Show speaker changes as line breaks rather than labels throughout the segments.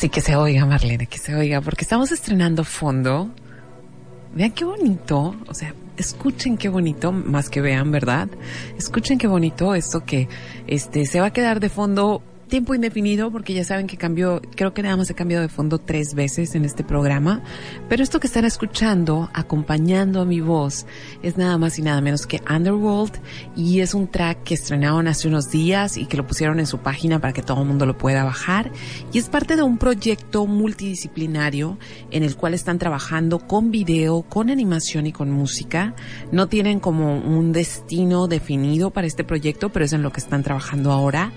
Así que se oiga, Marlene, que se oiga, porque estamos estrenando fondo. Vean qué bonito, o sea, escuchen qué bonito, más que vean, ¿verdad? Escuchen qué bonito esto que este se va a quedar de fondo tiempo indefinido, porque ya saben que cambió, creo que nada más he cambiado de fondo tres veces en este programa, pero esto que están escuchando, acompañando a mi voz, es nada más y nada menos que Underworld, y es un track que estrenaron hace unos días y que lo pusieron en su página para que todo el mundo lo pueda bajar, y es parte de un proyecto multidisciplinario en el cual están trabajando con video, con animación y con música. No tienen como un destino definido para este proyecto, pero es en lo que están trabajando ahora.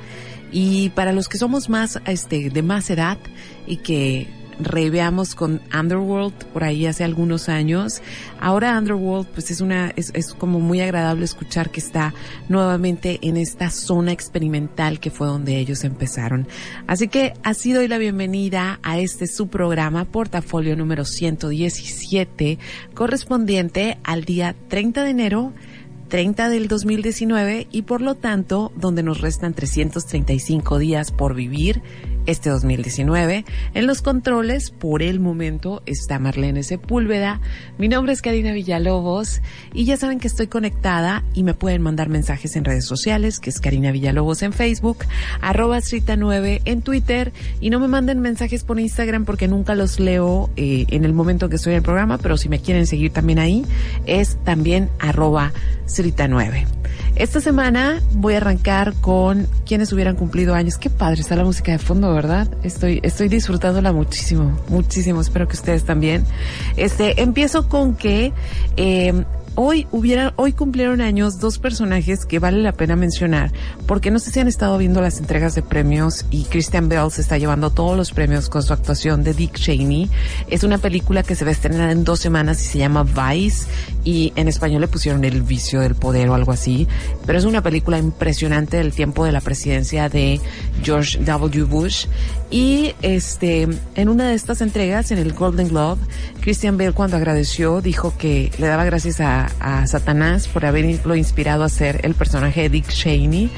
Y para los que somos más, este, de más edad y que reveamos con Underworld por ahí hace algunos años. Ahora Underworld pues es una, es, es como muy agradable escuchar que está nuevamente en esta zona experimental que fue donde ellos empezaron. Así que así doy la bienvenida a este su programa, portafolio número 117, correspondiente al día 30 de enero 30 del 2019 y por lo tanto donde nos restan 335 días por vivir este 2019. En los controles, por el momento, está Marlene Sepúlveda. Mi nombre es Karina Villalobos y ya saben que estoy conectada y me pueden mandar mensajes en redes sociales, que es Karina Villalobos en Facebook, arroba 9 en Twitter y no me manden mensajes por Instagram porque nunca los leo eh, en el momento que estoy en el programa, pero si me quieren seguir también ahí, es también arroba 9. Esta semana voy a arrancar con quienes hubieran cumplido años. Qué padre está la música de fondo, ¿verdad? Estoy, estoy disfrutándola muchísimo, muchísimo. Espero que ustedes también. Este, empiezo con que, eh, hoy hubiera, hoy cumplieron años dos personajes que vale la pena mencionar, porque no sé si han estado viendo las entregas de premios y Christian Bell se está llevando todos los premios con su actuación de Dick Cheney. Es una película que se va a estrenar en dos semanas y se llama Vice y en español le pusieron El vicio del poder o algo así, pero es una película impresionante del tiempo de la presidencia de George W. Bush y este, en una de estas entregas, en el Golden Globe, Christian Bale cuando agradeció dijo que le daba gracias a, Satanás por haberlo inspirado a ser el personaje de Dick Cheney.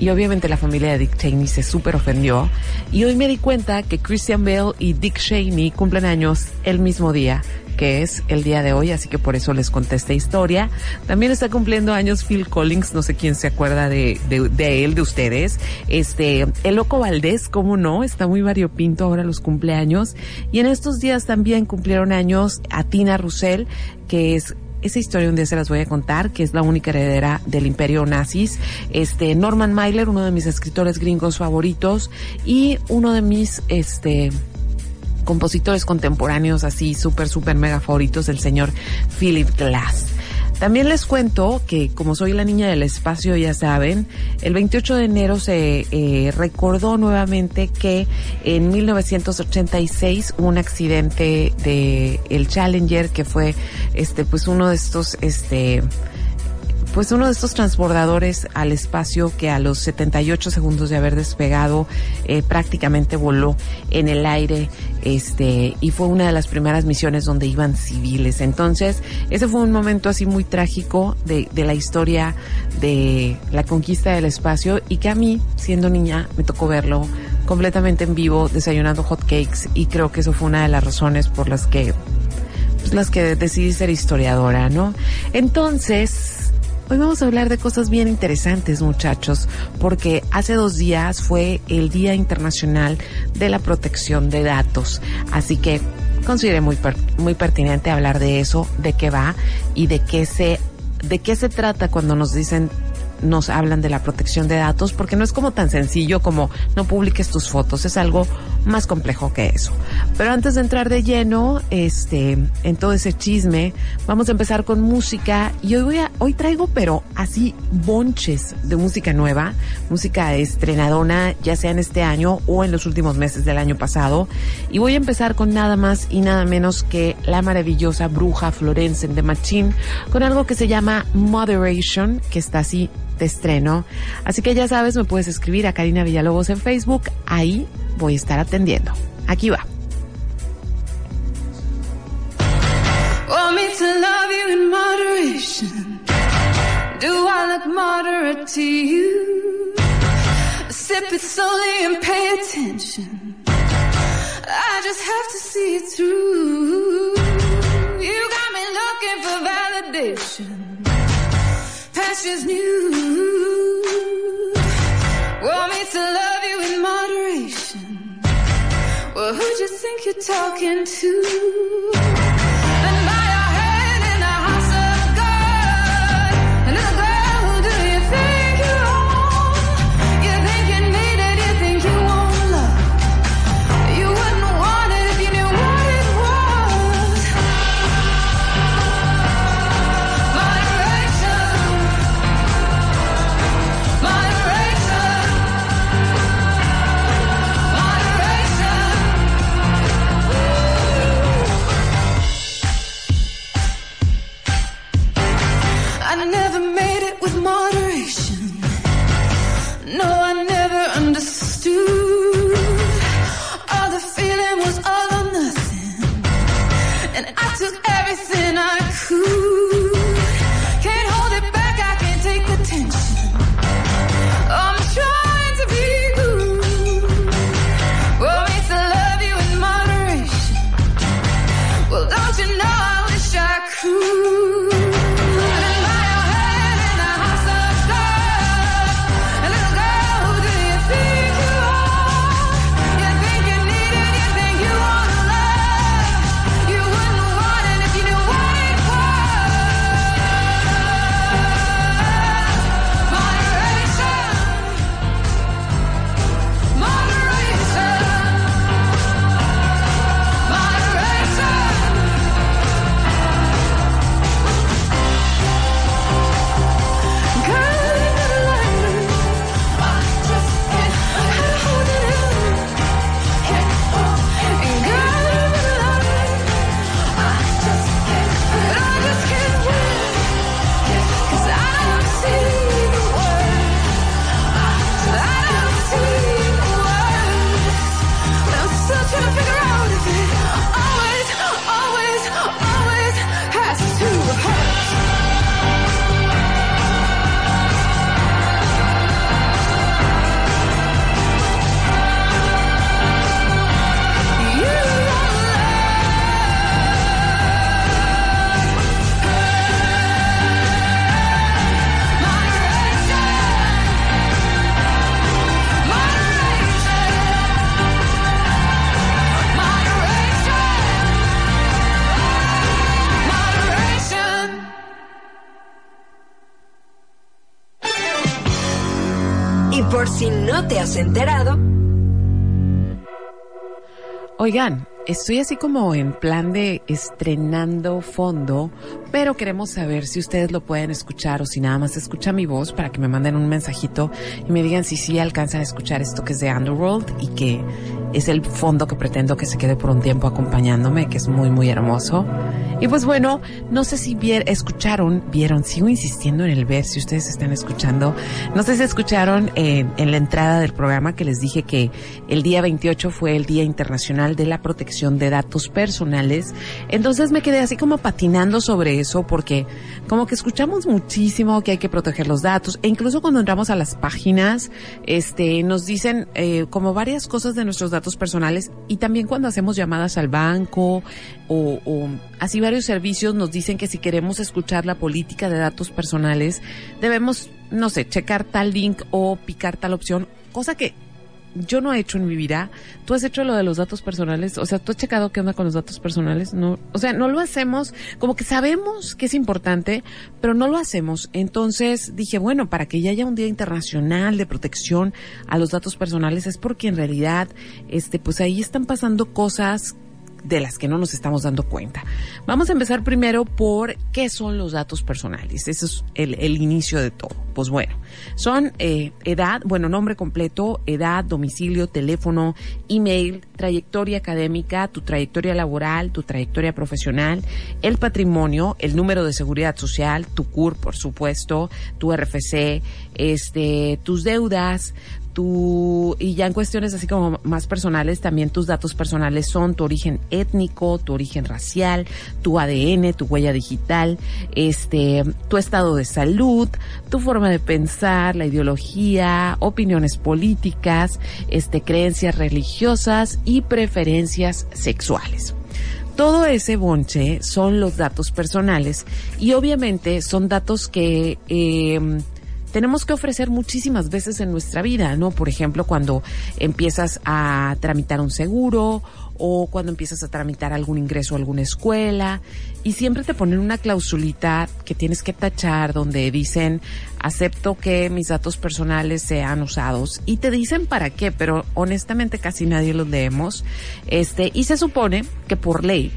Y obviamente la familia de Dick Cheney se súper ofendió. Y hoy me di cuenta que Christian Bale y Dick Cheney cumplen años el mismo día que es el día de hoy, así que por eso les conté esta historia. También está cumpliendo años Phil Collins, no sé quién se acuerda de, de, él, de ustedes. Este, el Loco Valdés, cómo no, está muy variopinto ahora los cumpleaños. Y en estos días también cumplieron años a Tina Russell, que es esa historia un día se las voy a contar, que es la única heredera del imperio nazis. Este, Norman Mailer, uno de mis escritores gringos favoritos y uno de mis, este, compositores contemporáneos así súper, súper mega favoritos, el señor Philip Glass. También les cuento que como soy la niña del espacio, ya saben, el 28 de enero se eh, recordó nuevamente que en 1986 hubo un accidente de el Challenger que fue este pues uno de estos este pues uno de estos transbordadores al espacio que a los 78 segundos de haber despegado eh, prácticamente voló en el aire este y fue una de las primeras misiones donde iban civiles. Entonces ese fue un momento así muy trágico de, de la historia de la conquista del espacio y que a mí siendo niña me tocó verlo completamente en vivo desayunando hot cakes y creo que eso fue una de las razones por las que pues, las que decidí ser historiadora no entonces
hoy vamos a hablar de cosas bien interesantes, muchachos, porque hace dos días fue el Día Internacional de la Protección de Datos. Así que consideré muy, muy pertinente hablar de eso, de qué va y de qué se, de qué se trata cuando nos dicen nos hablan de la protección de datos porque no es como tan sencillo como no publiques tus fotos, es algo más complejo que eso. Pero antes de entrar de lleno, este, en todo ese chisme, vamos a empezar con música y hoy voy a, hoy traigo pero así bonches de música nueva, música estrenadona, ya sea en este año o en los últimos meses del año pasado. Y voy a empezar con nada más y nada menos que la maravillosa bruja Florence de Machine con algo que se llama Moderation, que está así de estreno. Así que ya sabes, me puedes escribir a Karina Villalobos en Facebook. Ahí voy a estar atendiendo. Aquí va. Want me to love you in moderation. Do I look moderate to you? Sip it slowly and pay attention. I just have to see it through. You got me looking for validation. Pastures new. Want me to love you in moderation. Well, who'd you think you're talking to?
Enterado.
Oigan, estoy así como en plan de estrenando fondo, pero queremos saber si ustedes lo pueden escuchar o si nada más escucha mi voz para que me manden un mensajito y me digan si sí alcanzan a escuchar esto que es de Underworld y que es el fondo que pretendo que se quede por un tiempo acompañándome, que es muy, muy hermoso. Y pues bueno, no sé si escucharon, vieron, sigo insistiendo en el ver, si ustedes están escuchando. No sé si escucharon en, en la entrada del programa que les dije que el día 28 fue el Día Internacional de la Protección de Datos Personales. Entonces me quedé así como patinando sobre eso porque como que escuchamos muchísimo que hay que proteger los datos e incluso cuando entramos a las páginas, este, nos dicen eh, como varias cosas de nuestros datos
personales y también cuando hacemos llamadas al banco o, o, así varios servicios nos dicen que si queremos escuchar la política de datos personales debemos, no sé, checar tal link o picar tal opción, cosa que yo no he hecho en mi vida. ¿Tú has hecho lo de los datos personales? O sea, ¿tú has checado qué onda con los datos personales? No, o sea, no lo hacemos, como que sabemos que es importante, pero no lo hacemos. Entonces dije, bueno, para que ya haya un día internacional de protección a los datos personales es porque en realidad, este, pues ahí están pasando cosas de las que no nos estamos dando cuenta. Vamos a empezar primero por qué son los datos personales. Ese es el, inicio de todo. Pues bueno, son eh, edad, bueno, nombre completo, edad, domicilio, teléfono, email, trayectoria académica, tu trayectoria laboral, tu trayectoria profesional, el patrimonio, el número de seguridad social, tu CUR, por supuesto, tu RFC, este, tus deudas, tu, y ya en cuestiones así como más personales, también tus datos personales son tu origen étnico, tu origen racial, tu ADN, tu huella digital, este, tu estado de salud, tu forma de pensar, la ideología, opiniones políticas, este, creencias religiosas y preferencias sexuales. Todo ese bonche son los datos personales y obviamente son datos que eh, tenemos que ofrecer muchísimas veces en nuestra vida, ¿no? Por ejemplo, cuando empiezas a tramitar un seguro o cuando empiezas a tramitar algún ingreso a alguna escuela y siempre te ponen una klausulita que tienes que tachar donde dicen acepto que mis datos personales sean usados y te dicen para qué, pero honestamente casi nadie los leemos. Este, y se supone que por ley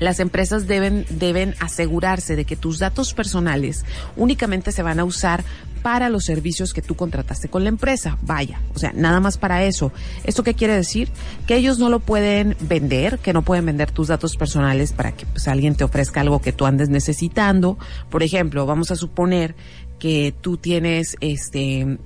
las empresas deben, deben asegurarse de que tus datos personales únicamente se van a usar para los servicios que tú contrataste con la empresa. Vaya, o sea, nada más para eso. ¿Esto qué quiere decir? Que ellos no lo pueden vender, que no pueden vender tus datos personales para que pues, alguien te ofrezca algo que tú andes necesitando. Por ejemplo, vamos a suponer que tú tienes este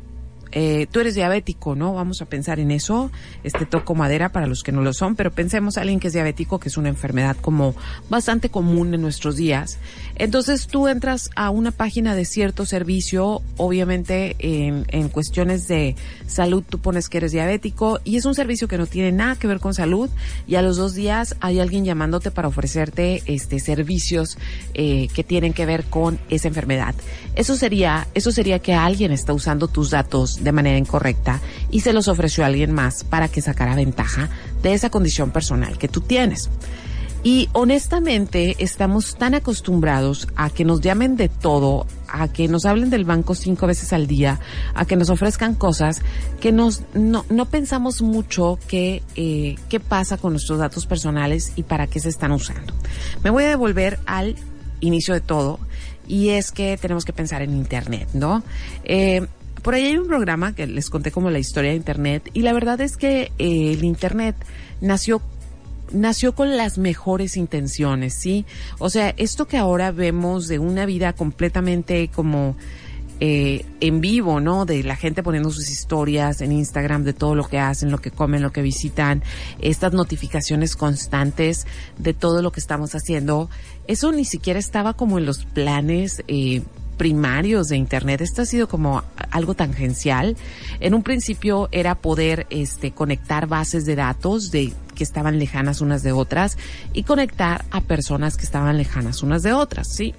eh, tú eres diabético, ¿no? Vamos a pensar en eso. Este toco madera para los que no lo son, pero pensemos a alguien que es diabético, que es una enfermedad como bastante común en nuestros días. Entonces tú entras a una página de cierto servicio, obviamente en, en cuestiones de salud tú pones que eres diabético y es un servicio que no tiene nada que ver con salud y a los dos días hay alguien llamándote para ofrecerte este servicios eh, que tienen que ver con esa enfermedad. Eso sería, eso sería que alguien está usando tus datos de manera incorrecta y se los ofreció a alguien más para que sacara ventaja de esa condición personal que tú tienes. Y honestamente estamos tan acostumbrados a que nos llamen de todo, a que nos hablen del banco cinco veces al día, a que nos ofrezcan cosas, que nos, no, pensamos mucho qué eh, qué pasa con nuestros datos personales y para qué se están usando. Me voy a devolver al inicio de todo y es que tenemos que pensar en Internet, ¿no? Eh, por ahí hay un programa que les conté como la historia de Internet y la verdad es que eh, el Internet nació nació con las mejores intenciones, ¿sí? O sea, esto que ahora vemos de una vida completamente como eh, en vivo, ¿no? De la gente poniendo sus historias en Instagram de todo lo que hacen, lo que comen, lo que visitan, estas notificaciones constantes de todo lo que estamos haciendo. Eso ni siquiera estaba como en los planes eh, primarios de Internet. Esto ha sido como algo tangencial. En un principio era poder este, conectar bases de datos de que estaban lejanas unas de otras y conectar a personas que estaban lejanas unas de otras, ¿sí?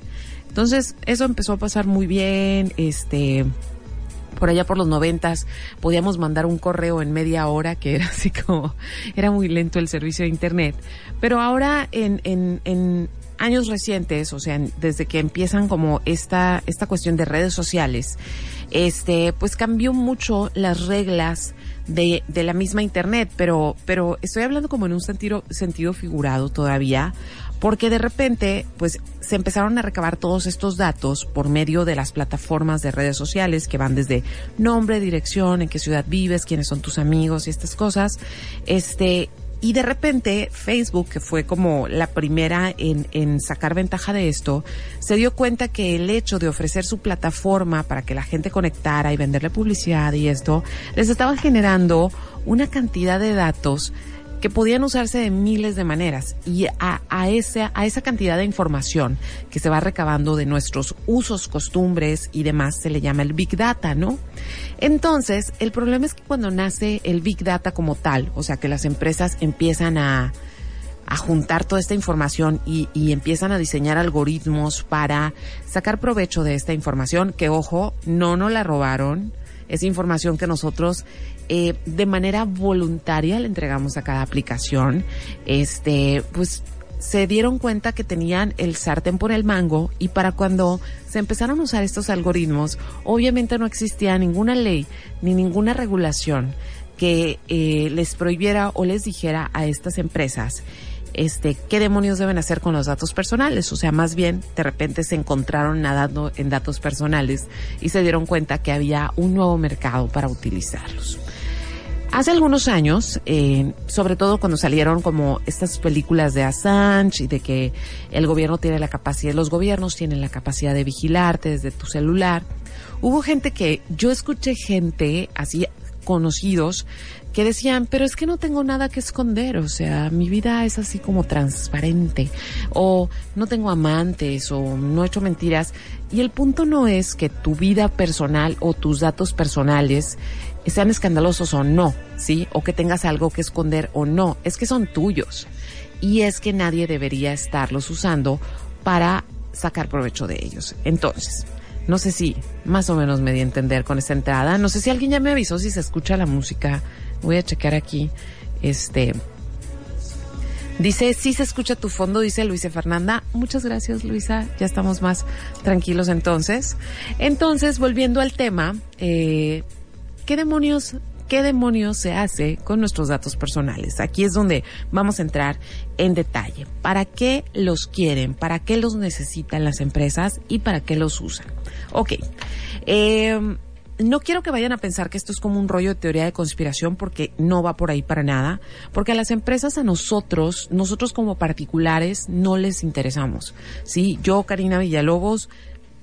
Entonces, eso empezó a pasar muy bien, este, por allá por los noventas podíamos mandar un correo en media hora que era así como era muy lento el servicio de internet pero ahora en, en, en años recientes, o sea, desde que empiezan como esta, esta cuestión de redes sociales, este, pues cambió mucho las reglas de, de la misma internet, pero, pero estoy hablando como en un sentido, sentido figurado todavía, porque de repente, pues, se empezaron a recabar todos estos datos por medio de las plataformas de redes sociales que van desde nombre, dirección, en qué ciudad vives, quiénes son tus amigos y estas cosas, este, y de repente Facebook, que fue como la primera en, en, sacar ventaja de esto, se dio cuenta que el hecho de ofrecer su plataforma para que la gente conectara y venderle publicidad y esto, les estaba generando una cantidad de datos que podían usarse de miles de maneras y a, a, esa, a esa cantidad de información que se va recabando de nuestros usos, costumbres y demás se le llama el Big Data, ¿no? Entonces, el problema es que cuando nace el Big Data como tal, o sea que las empresas empiezan a, a juntar toda esta información y, y, empiezan a diseñar algoritmos para sacar provecho de esta información, que ojo, no nos la robaron, es información que nosotros eh, de manera voluntaria le entregamos a cada aplicación, este, pues se dieron cuenta que tenían el sartén por el mango y para cuando se empezaron a usar estos algoritmos, obviamente no existía ninguna ley ni ninguna regulación que eh, les prohibiera o les dijera a estas empresas este, qué demonios deben hacer con los datos personales. O sea, más bien, de repente se encontraron nadando en datos personales y se dieron cuenta que había un nuevo mercado para utilizarlos. Hace algunos años, eh, sobre todo cuando salieron como estas películas de Assange y de que el gobierno tiene la capacidad, los gobiernos tienen la capacidad de vigilarte desde tu celular, hubo gente que, yo escuché gente así conocidos que decían, pero es que no tengo nada que esconder, o sea, mi vida es así como transparente, o no tengo amantes, o no he hecho mentiras. Y el punto no es que tu vida personal o tus datos personales sean escandalosos o no, ¿sí? O que tengas algo que esconder o no, es que son tuyos. Y es que nadie debería estarlos usando para sacar provecho de ellos. Entonces, no sé si más o menos me di a entender con esta entrada. No sé si alguien ya me avisó si se escucha la música. Voy a checar aquí. Este. Dice, sí se escucha tu fondo, dice Luisa Fernanda. Muchas gracias, Luisa. Ya estamos más tranquilos entonces. Entonces, volviendo al tema, eh, ¿qué demonios qué demonios se hace con nuestros datos personales. Aquí es donde vamos a entrar en detalle. ¿Para qué los quieren? ¿Para qué los necesitan las empresas? ¿Y para qué los usan? Ok. Eh, no quiero que vayan a pensar que esto es como un rollo de teoría de conspiración porque no va por ahí para nada, porque a las empresas, a nosotros, nosotros como particulares, no les interesamos. Sí, yo, Karina Villalobos,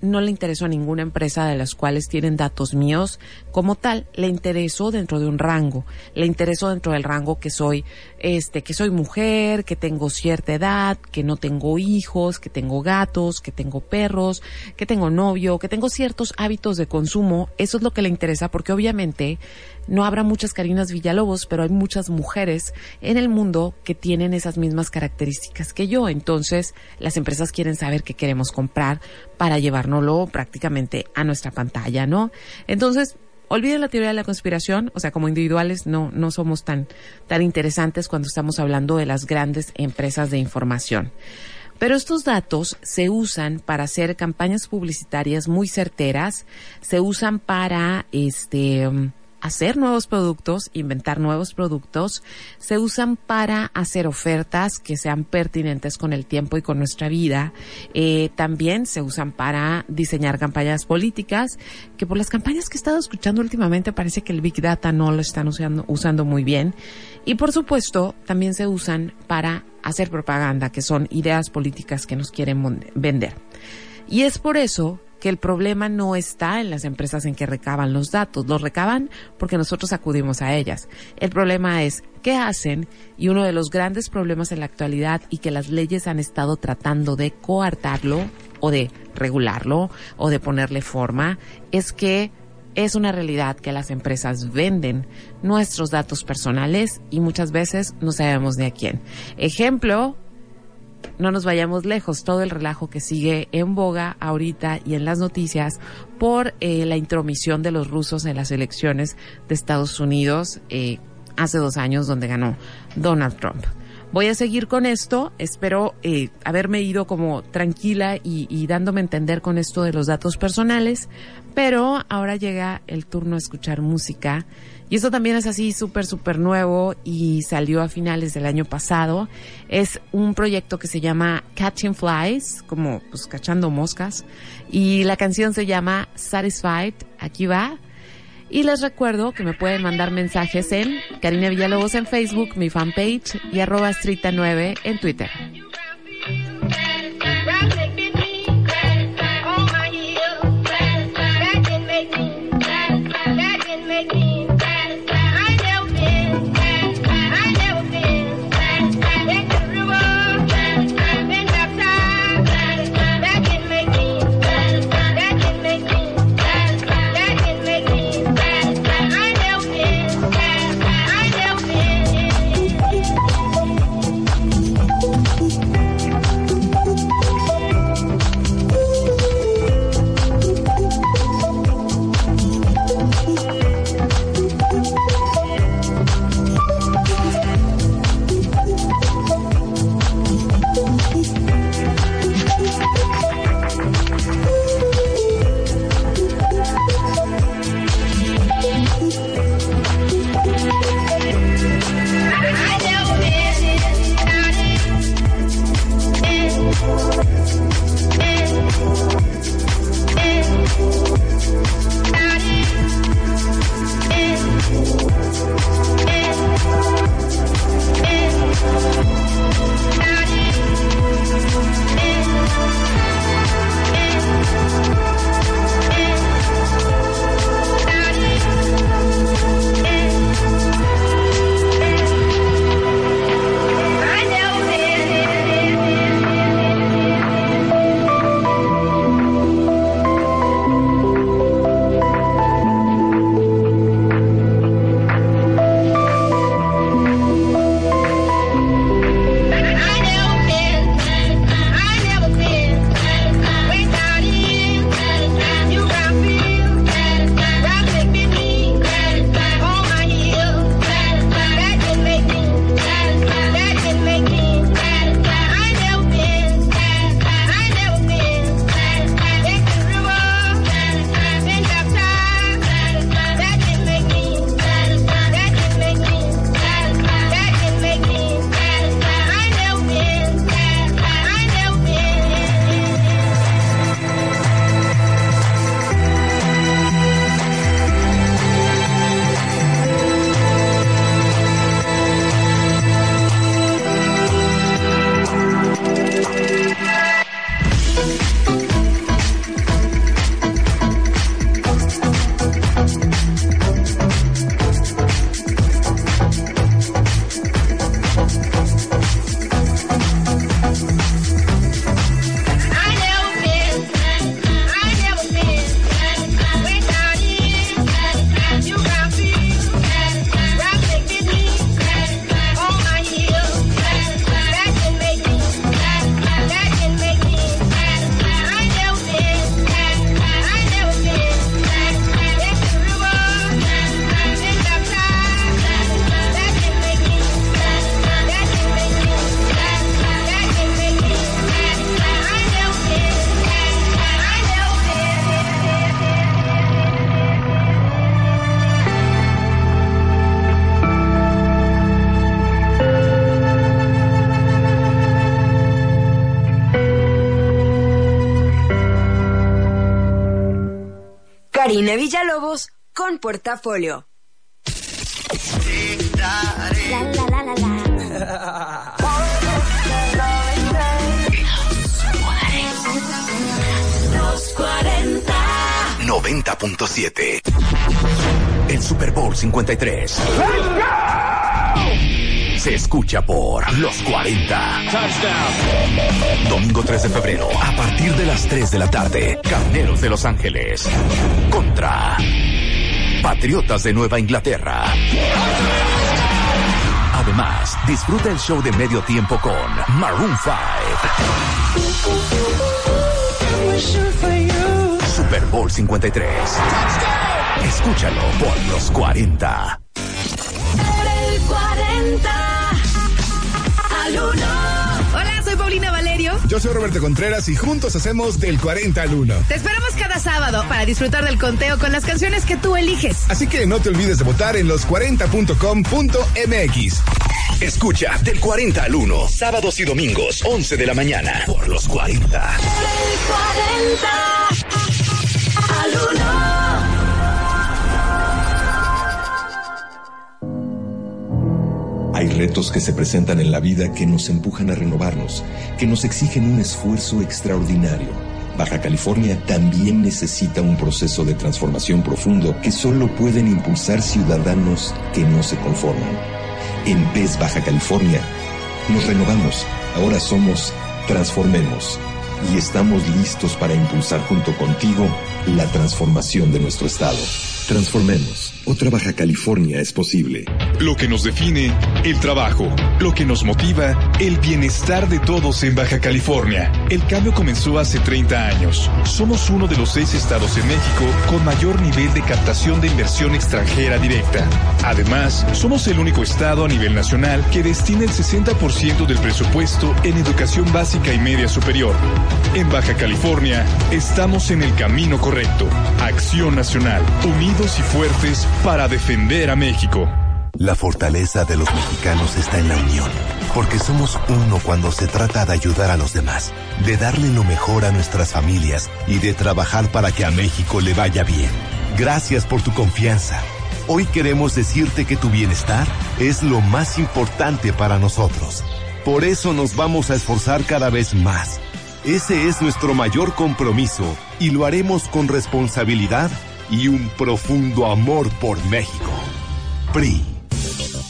no le interesó a ninguna empresa de las cuales tienen datos míos como tal, le interesó dentro de un rango, le interesó dentro del rango que soy, este, que soy mujer, que tengo cierta edad, que no tengo hijos, que tengo gatos, que tengo perros, que tengo novio, que tengo ciertos hábitos de consumo, eso es lo que le interesa porque obviamente no habrá muchas Carinas Villalobos, pero hay muchas mujeres en el mundo que tienen esas mismas características que yo. Entonces, las empresas quieren saber qué queremos comprar para llevárnoslo prácticamente a nuestra pantalla, ¿no? Entonces, olviden la teoría de la conspiración, o sea, como individuales no, no somos tan, tan interesantes cuando estamos hablando de las grandes empresas de información. Pero estos datos se usan para hacer campañas publicitarias muy certeras, se usan para, este, hacer nuevos productos, inventar nuevos productos, se usan para hacer ofertas que sean pertinentes con el tiempo y con nuestra vida. Eh, también se usan para diseñar campañas políticas, que por las campañas que he estado escuchando últimamente parece que el Big Data no lo están usando, usando muy bien. Y por supuesto, también se usan para hacer propaganda, que son ideas políticas que nos quieren vender. Y es por eso que el problema no está en las empresas en que recaban los datos, los recaban porque nosotros acudimos a ellas. El problema es qué hacen y uno de los grandes problemas en la actualidad y que las leyes han estado tratando de coartarlo o de regularlo o de ponerle forma es que es una realidad que las empresas venden nuestros datos personales y muchas veces no sabemos de a quién. Ejemplo, no nos vayamos lejos, todo el relajo que sigue en boga ahorita y en las noticias por eh, la intromisión de los rusos en las elecciones de Estados Unidos eh, hace dos años donde ganó Donald Trump. Voy a seguir con esto, espero eh, haberme ido como tranquila y, y dándome a entender con esto de los datos personales, pero ahora llega el turno a escuchar música y esto también es así súper, súper nuevo y salió a finales del año pasado. Es un proyecto que se llama Catching Flies, como pues cachando moscas. Y la canción se llama Satisfied. Aquí va. Y les recuerdo que me pueden mandar mensajes en Karina Villalobos en Facebook, mi fanpage, y arroba estrita 9 en Twitter.
Portafolio.
Los 40.
90.7. El Super Bowl 53. Se escucha por los 40. Domingo 3 de febrero, a partir de las 3 de la tarde, Carneros de Los Ángeles. Contra Patriotas de Nueva Inglaterra. Además, disfruta el show de medio tiempo con Maroon 5. Super Bowl 53. Escúchalo por los 40.
El 40 al 1.
Yo soy Roberto Contreras y juntos hacemos del 40 al 1.
Te esperamos cada sábado para disfrutar del conteo con las canciones que tú eliges.
Así que no te olvides de votar en los40.com.mx.
Escucha del 40 al 1, sábados y domingos, 11 de la mañana, por los 40.
El 40
Hay retos que se presentan en la vida que nos empujan a renovarnos, que nos exigen un esfuerzo extraordinario. Baja California también necesita un proceso de transformación profundo que solo pueden impulsar ciudadanos que no se conforman. En PES Baja California nos renovamos, ahora somos Transformemos y estamos listos para impulsar junto contigo la transformación de nuestro estado. Transformemos. Otra Baja California es posible.
Lo que nos define, el trabajo. Lo que nos motiva, el bienestar de todos en Baja California. El cambio comenzó hace 30 años. Somos uno de los seis estados en México con mayor nivel de captación de inversión extranjera directa. Además, somos el único estado a nivel nacional que destina el 60% del presupuesto en educación básica y media superior. En Baja California, estamos en el camino correcto. Acción Nacional. Y fuertes para defender a México.
La fortaleza de los mexicanos está en la unión, porque somos uno cuando se trata de ayudar a los demás, de darle lo mejor a nuestras familias y de trabajar para que a México le vaya bien. Gracias por tu confianza. Hoy queremos decirte que tu bienestar es lo más importante para nosotros. Por eso nos vamos a esforzar cada vez más. Ese es nuestro mayor compromiso y lo haremos con responsabilidad y un profundo amor por México. PRI.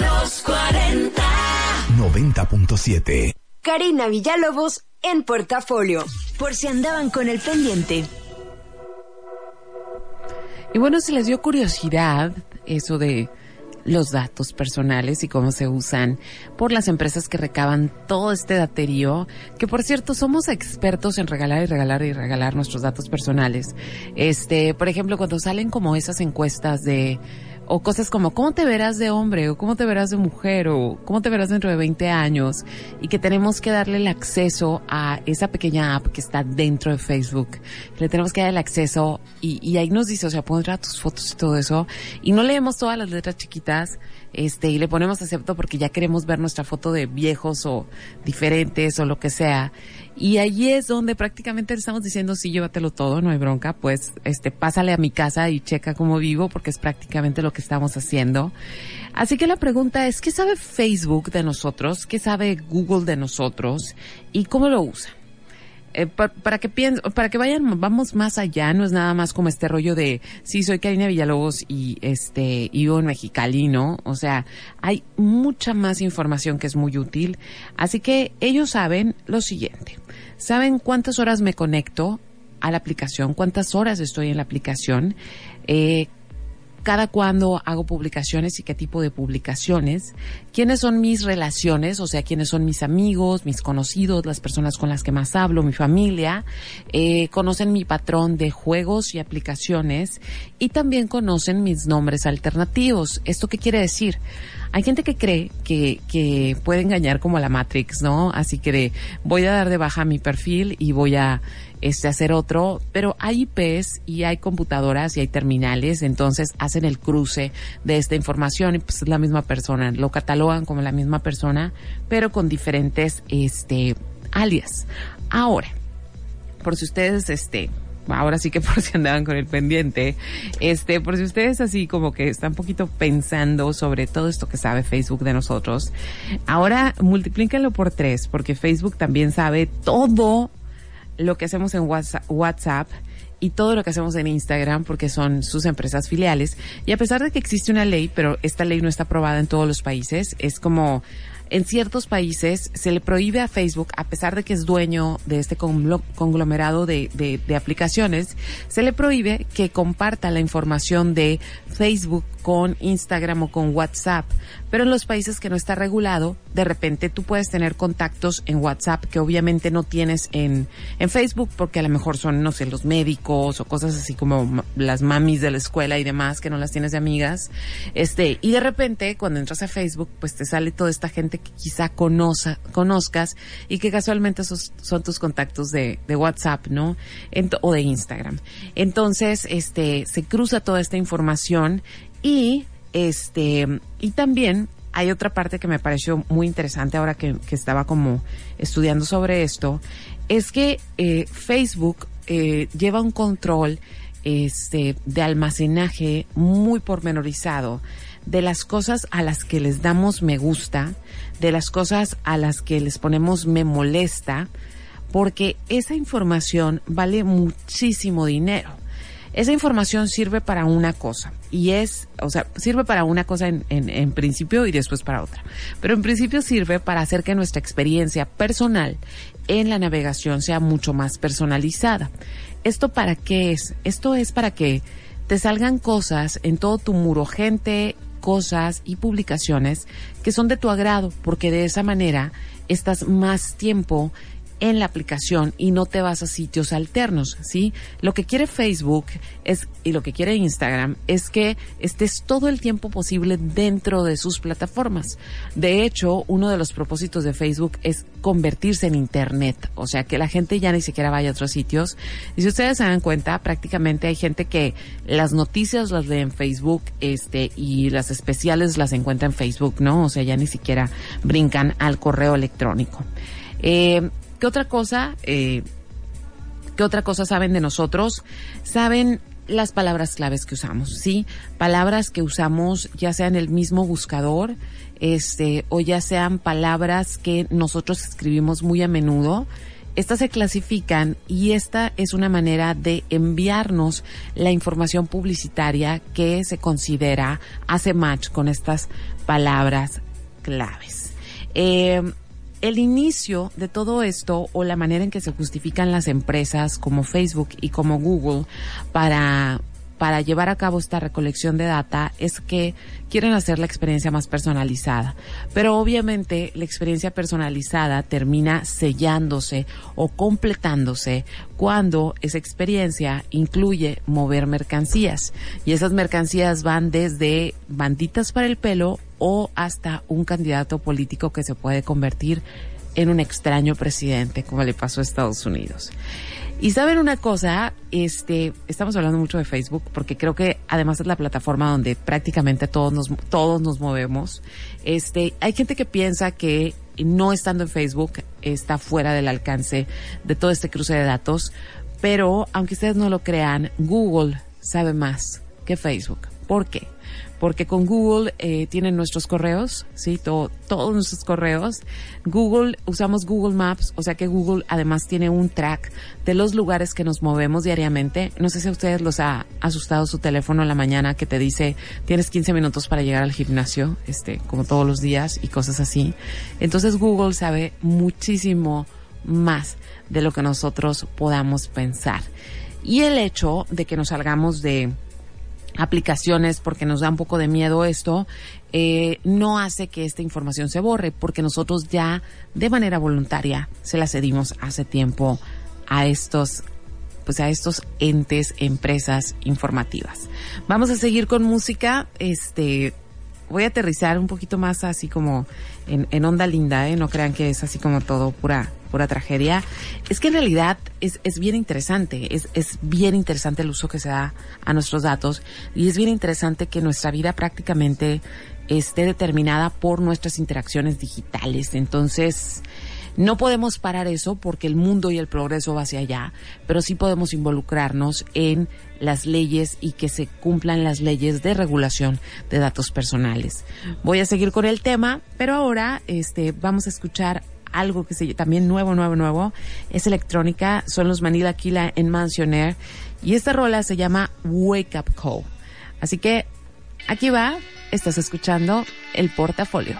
Los 40.
90.7.
Karina Villalobos en Portafolio. Por si andaban con el pendiente.
Y bueno, si les dio curiosidad eso de los datos personales y cómo se usan por las empresas que recaban todo este daterío, que por cierto somos expertos en regalar y regalar y regalar nuestros datos personales. Este, por ejemplo, cuando salen como esas encuestas de o cosas como cómo te verás de hombre o cómo te verás de mujer o cómo te verás dentro de 20 años y que tenemos que darle el acceso a esa pequeña app que está dentro de Facebook. Le tenemos que dar el acceso y, y ahí nos dice, o sea, pondrá tus fotos y todo eso y no leemos todas las letras chiquitas este y le ponemos acepto porque ya queremos ver nuestra foto de viejos o diferentes o lo que sea. Y allí es donde prácticamente le estamos diciendo, sí, llévatelo todo, no hay bronca, pues, este, pásale a mi casa y checa cómo vivo, porque es prácticamente lo que estamos haciendo. Así que la pregunta es, ¿qué sabe Facebook de nosotros? ¿Qué sabe Google de nosotros? ¿Y cómo lo usa? Eh, pa- para que para que vayan, vamos más allá, no es nada más como este rollo de, sí, soy Karina Villalobos y este, y vivo en Mexicali, ¿no? O sea, hay mucha más información que es muy útil. Así que ellos saben lo siguiente. Saben cuántas horas me conecto a la aplicación, cuántas horas estoy en la aplicación, eh, cada cuándo hago publicaciones y qué tipo de publicaciones, quiénes son mis relaciones, o sea, quiénes son mis amigos, mis conocidos, las personas con las que más hablo, mi familia, eh, conocen mi patrón de juegos y aplicaciones y también conocen mis nombres alternativos. ¿Esto qué quiere decir? Hay gente que cree que, que puede engañar como la Matrix, ¿no? Así que voy a dar de baja mi perfil y voy a este, hacer otro, pero hay IPs y hay computadoras y hay terminales, entonces hacen el cruce de esta información y pues es la misma persona, lo catalogan como la misma persona, pero con diferentes este, alias. Ahora, por si ustedes este, ahora sí que por si andaban con el pendiente, este, por si ustedes así como que están un poquito pensando sobre todo esto que sabe Facebook de nosotros, ahora multiplíquenlo por tres, porque Facebook también sabe todo lo que hacemos en WhatsApp y todo lo que hacemos en Instagram porque son sus empresas filiales. Y a pesar de que existe una ley, pero esta ley no está aprobada en todos los países, es como en ciertos países se le prohíbe a Facebook, a pesar de que es dueño de este conglomerado de, de, aplicaciones, se le prohíbe que comparta la información de Facebook con Instagram o con WhatsApp. Pero en los países que no está regulado, de repente tú puedes tener contactos en WhatsApp que obviamente no tienes en, en Facebook porque a lo mejor son, no sé, los médicos o cosas así como las mamis de la escuela y demás que no las tienes de amigas. Este, y de repente cuando entras a Facebook, pues te sale toda esta gente que quizá conozcas y que casualmente son tus contactos de, de WhatsApp, ¿no? o de Instagram. Entonces, este, se cruza toda esta información y este, y también hay otra parte que me pareció muy interesante ahora que, estaba como estudiando sobre esto, es que eh, Facebook eh, lleva un control este, de almacenaje muy pormenorizado de las cosas a las que les damos me gusta, de las cosas a las que les ponemos me molesta, porque esa información vale muchísimo dinero. Esa información sirve para una cosa y es, o sea, sirve para una cosa en, en, en, principio y después para otra. Pero en principio sirve para hacer que nuestra experiencia personal en la navegación sea mucho más personalizada. ¿Esto para qué es? Esto es para que te salgan cosas en todo tu muro, gente, cosas y publicaciones que son de tu agrado, porque de esa manera estás más tiempo en la aplicación y no te vas a sitios alternos, ¿sí? Lo que quiere Facebook es y lo que quiere Instagram es que estés todo el tiempo posible dentro de sus plataformas. De hecho, uno de los propósitos de Facebook es convertirse en internet, o sea, que la gente ya ni siquiera vaya a otros sitios. Y si ustedes se dan cuenta, prácticamente hay gente que las noticias las lee en Facebook, este y las especiales las encuentra en Facebook, ¿no? O sea, ya ni siquiera brincan al correo electrónico. Eh, ¿Qué otra cosa? Eh, ¿Qué otra cosa saben de nosotros? Saben las palabras claves que usamos, ¿sí? Palabras que usamos ya sea en el mismo buscador, este, o ya sean palabras que nosotros escribimos muy a menudo. Estas se clasifican y esta es una manera de enviarnos la información publicitaria que se considera hace match con estas palabras claves. Eh, el inicio de todo esto o la manera en que se justifican las empresas como Facebook y como Google para para llevar a cabo esta recolección de data es que quieren hacer la experiencia más personalizada. Pero obviamente la experiencia personalizada termina sellándose o completándose cuando esa experiencia incluye mover mercancías. Y esas mercancías van desde banditas para el pelo o hasta un candidato político que se puede convertir en un extraño presidente, como le pasó a Estados Unidos. Y saben una cosa, este, estamos hablando mucho de Facebook porque creo que además es la plataforma donde prácticamente todos nos, todos nos movemos. Este, hay gente que piensa que no estando en Facebook está fuera del alcance de todo este cruce de datos, pero aunque ustedes no lo crean, Google sabe más que Facebook. ¿Por qué? Porque con Google eh, tienen nuestros correos, sí, todos nuestros correos. Google, usamos Google Maps, o sea que Google además tiene un track de los lugares que nos movemos diariamente. No sé si a ustedes los ha asustado su teléfono en la mañana que te dice tienes 15 minutos para llegar al gimnasio, este, como todos los días y cosas así. Entonces Google sabe muchísimo más de lo que nosotros podamos pensar. Y el hecho de que nos salgamos de
aplicaciones porque nos da un poco de miedo esto, eh, no hace que esta información se borre porque nosotros ya de manera voluntaria se la cedimos hace tiempo a estos pues a estos entes, empresas informativas. Vamos a seguir con música, este voy a aterrizar un poquito más así como en, en onda linda, ¿eh? no crean que es así como todo pura pura tragedia, es que en realidad es, es bien interesante, es, es bien interesante el uso que se da a nuestros datos y es bien interesante que nuestra vida prácticamente esté determinada por nuestras interacciones digitales. Entonces, no podemos parar eso porque el mundo y el progreso va hacia allá, pero sí podemos involucrarnos en las leyes y que se cumplan las leyes de regulación de datos personales. Voy a seguir con el tema, pero ahora este vamos a escuchar algo que se también nuevo, nuevo, nuevo. Es electrónica, son los Manila Kila en Mansionaire y esta rola se llama Wake Up Call. Así que aquí va, estás escuchando el portafolio.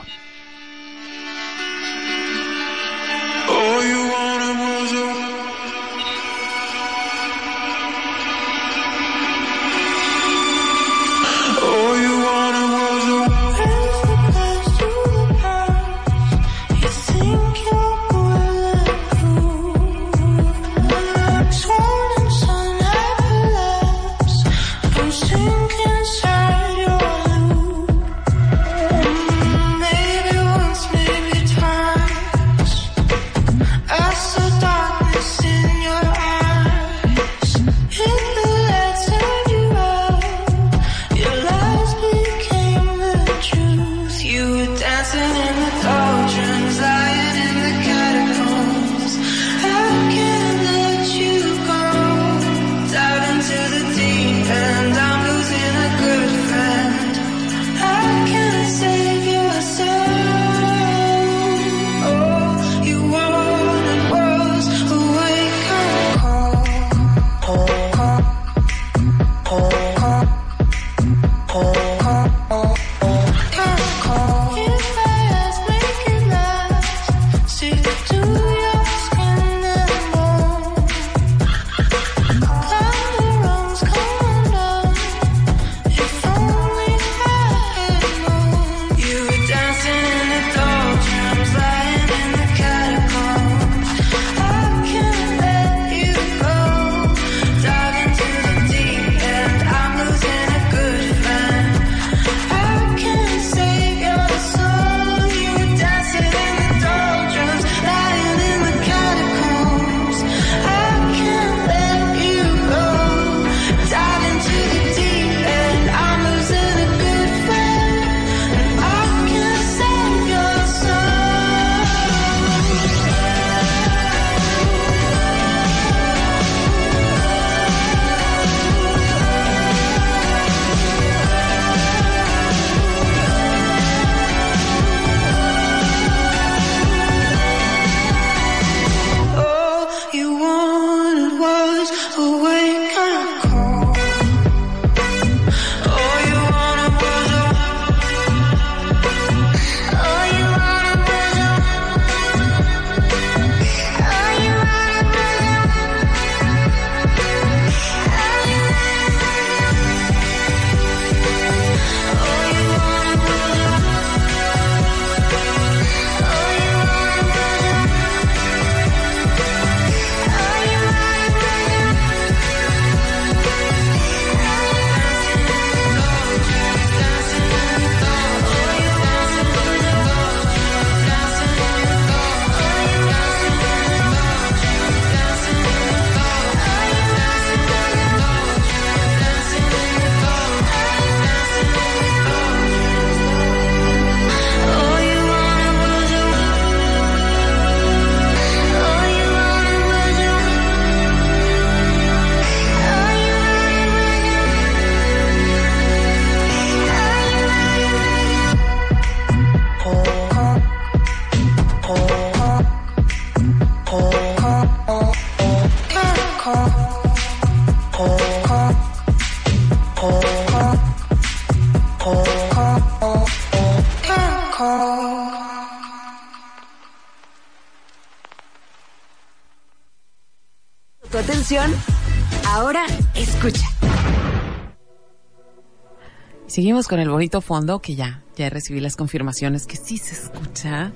Seguimos con el bonito fondo que ya, ya recibí las confirmaciones que sí se escucha.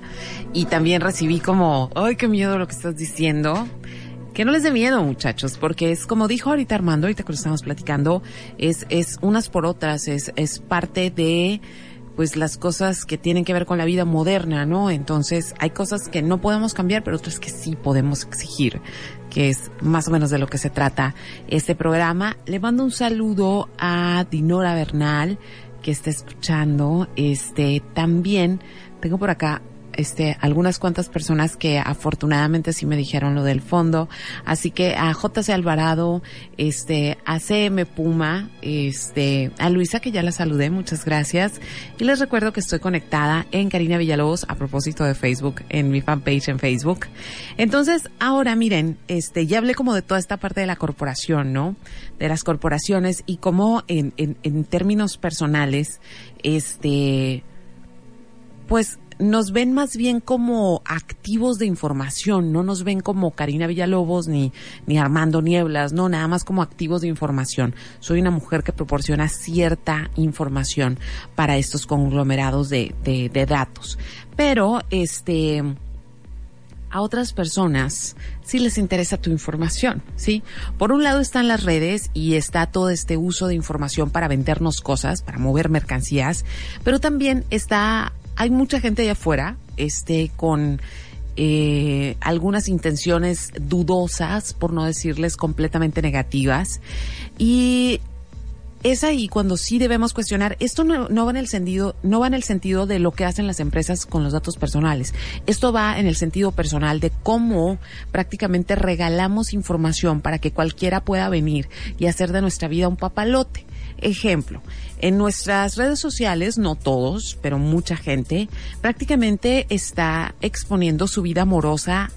Y también recibí como, ay, qué miedo lo que estás diciendo. Que no les dé miedo, muchachos, porque es como dijo ahorita Armando, ahorita que lo estamos platicando, es, es unas por otras, es, es parte de pues las cosas que tienen que ver con la vida moderna, ¿no? Entonces hay cosas que no podemos cambiar, pero otras que sí podemos exigir, que es más o menos de lo que se trata este programa. Le mando un saludo a Dinora Bernal, que está escuchando. Este, también tengo por acá este, algunas cuantas personas que afortunadamente sí me dijeron lo del fondo. Así que a JC Alvarado, este, a CM Puma, este, a Luisa que ya la saludé, muchas gracias. Y les recuerdo que estoy conectada en Karina Villalobos a propósito de Facebook, en mi fanpage en Facebook. Entonces, ahora miren, este, ya hablé como de toda esta parte de la corporación, ¿no? De las corporaciones y cómo en, en, en términos personales, este, pues nos ven más bien como activos de información, no nos ven como Karina Villalobos ni, ni Armando Nieblas, no, nada más como activos de información. Soy una mujer que proporciona cierta información para estos conglomerados de, de, de datos. Pero, este, a otras personas sí les interesa tu información, ¿sí? Por un lado están las redes y está todo este uso de información para vendernos cosas, para mover mercancías, pero también está hay mucha gente allá afuera, este, con eh, algunas intenciones dudosas, por no decirles completamente negativas, y es ahí cuando sí debemos cuestionar. Esto no, no, va en el sentido, no va en el sentido de lo que hacen las empresas con los datos personales. Esto va en el sentido personal de cómo prácticamente regalamos información para que cualquiera pueda venir y hacer de nuestra vida un papalote. Ejemplo, en nuestras redes sociales, no todos, pero mucha gente, prácticamente está exponiendo su vida amorosa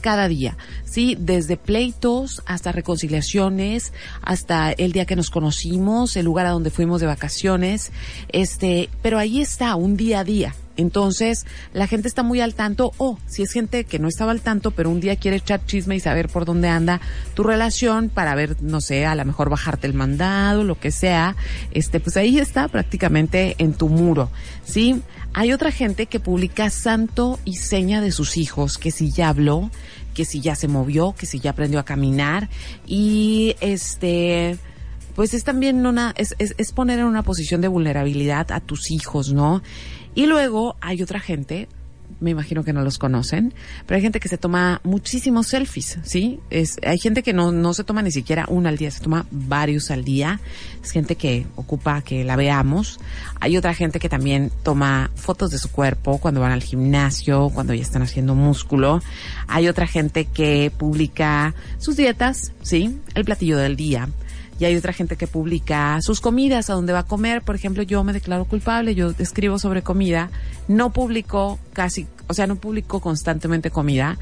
cada día, ¿sí? Desde pleitos hasta reconciliaciones, hasta el día que nos conocimos, el lugar a donde fuimos de vacaciones, este, pero ahí está, un día a día. Entonces, la gente está muy al tanto, o si es gente que no estaba al tanto, pero un día quiere echar chisme y saber por dónde anda tu relación para ver, no sé, a lo mejor bajarte el mandado, lo que sea, este, pues ahí está prácticamente en tu muro, ¿sí? Hay otra gente que publica santo y seña de sus hijos, que si ya habló, que si ya se movió, que si ya aprendió a caminar y este pues es también una es, es, es poner en una posición de vulnerabilidad a tus hijos, ¿no? Y luego hay otra gente, me imagino que no los conocen, pero hay gente que se toma muchísimos selfies, ¿sí? Es, hay gente que no, no se toma ni siquiera uno al día, se toma varios al día. Es gente que ocupa que la veamos. Hay otra gente que también toma fotos de su cuerpo cuando van al gimnasio, cuando ya están haciendo músculo. Hay otra gente que publica sus dietas, ¿sí? El platillo del día y hay otra gente que publica sus comidas, a dónde va a comer. Por ejemplo, yo me declaro culpable, yo escribo sobre comida, no publico casi, o sea, no publico constantemente comida,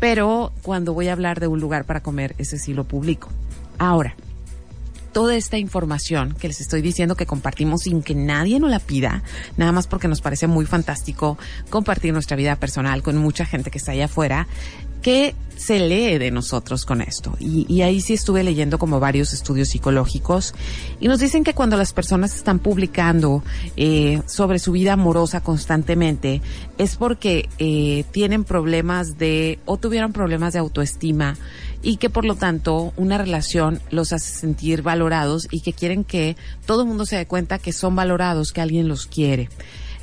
pero cuando voy a hablar de un lugar para comer, ese sí lo publico. Ahora, toda esta información que les estoy diciendo que compartimos sin que nadie nos la pida, nada más porque nos parece muy fantástico compartir nuestra vida personal con mucha gente que está allá afuera, ¿Qué se lee de nosotros con esto? Y, ahí sí estuve leyendo como varios estudios psicológicos y nos dicen que cuando las personas están publicando eh, sobre su vida amorosa constantemente es porque eh, tienen problemas de o tuvieron problemas de autoestima y que por lo tanto una relación los hace sentir valorados y que quieren que todo el mundo se dé cuenta que son valorados, que alguien los quiere.